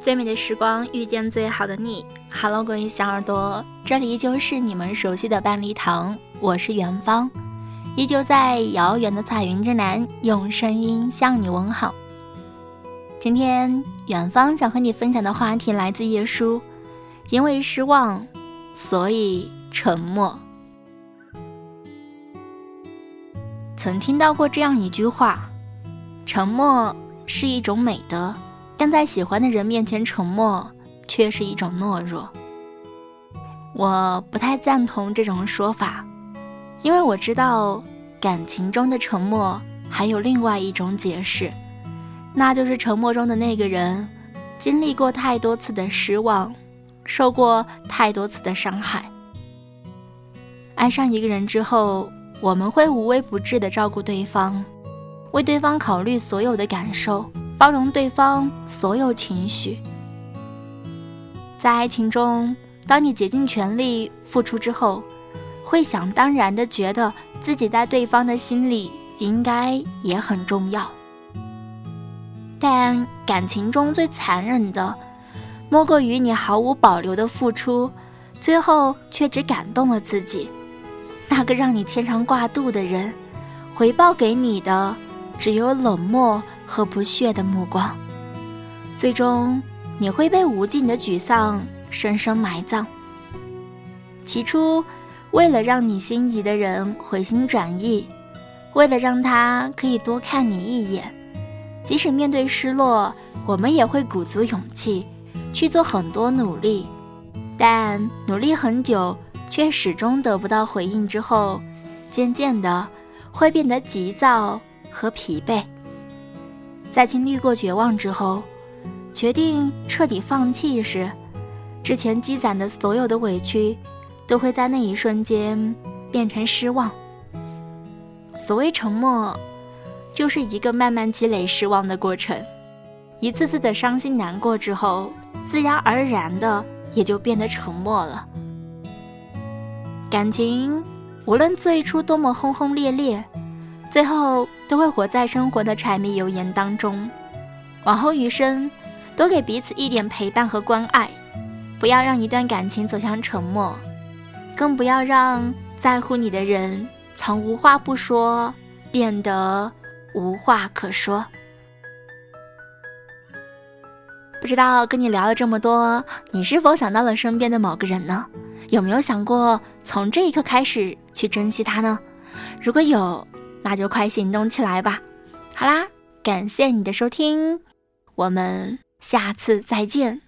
最美的时光遇见最好的你。Hello，各位小耳朵，这里依旧是你们熟悉的半粒糖，我是元芳，依旧在遥远的彩云之南，用声音向你问好。今天远方想和你分享的话题来自叶叔，因为失望，所以沉默。曾听到过这样一句话：沉默是一种美德。但在喜欢的人面前沉默，却是一种懦弱。我不太赞同这种说法，因为我知道感情中的沉默还有另外一种解释，那就是沉默中的那个人经历过太多次的失望，受过太多次的伤害。爱上一个人之后，我们会无微不至的照顾对方，为对方考虑所有的感受。包容对方所有情绪，在爱情中，当你竭尽全力付出之后，会想当然的觉得自己在对方的心里应该也很重要。但感情中最残忍的，莫过于你毫无保留的付出，最后却只感动了自己。那个让你牵肠挂肚的人，回报给你的只有冷漠。和不屑的目光，最终你会被无尽的沮丧深深埋葬。起初，为了让你心仪的人回心转意，为了让他可以多看你一眼，即使面对失落，我们也会鼓足勇气去做很多努力。但努力很久却始终得不到回应之后，渐渐的会变得急躁和疲惫。在经历过绝望之后，决定彻底放弃时，之前积攒的所有的委屈，都会在那一瞬间变成失望。所谓沉默，就是一个慢慢积累失望的过程。一次次的伤心难过之后，自然而然的也就变得沉默了。感情无论最初多么轰轰烈烈。最后都会活在生活的柴米油盐当中，往后余生，多给彼此一点陪伴和关爱，不要让一段感情走向沉默，更不要让在乎你的人从无话不说变得无话可说。不知道跟你聊了这么多，你是否想到了身边的某个人呢？有没有想过从这一刻开始去珍惜他呢？如果有。那就快行动起来吧！好啦，感谢你的收听，我们下次再见。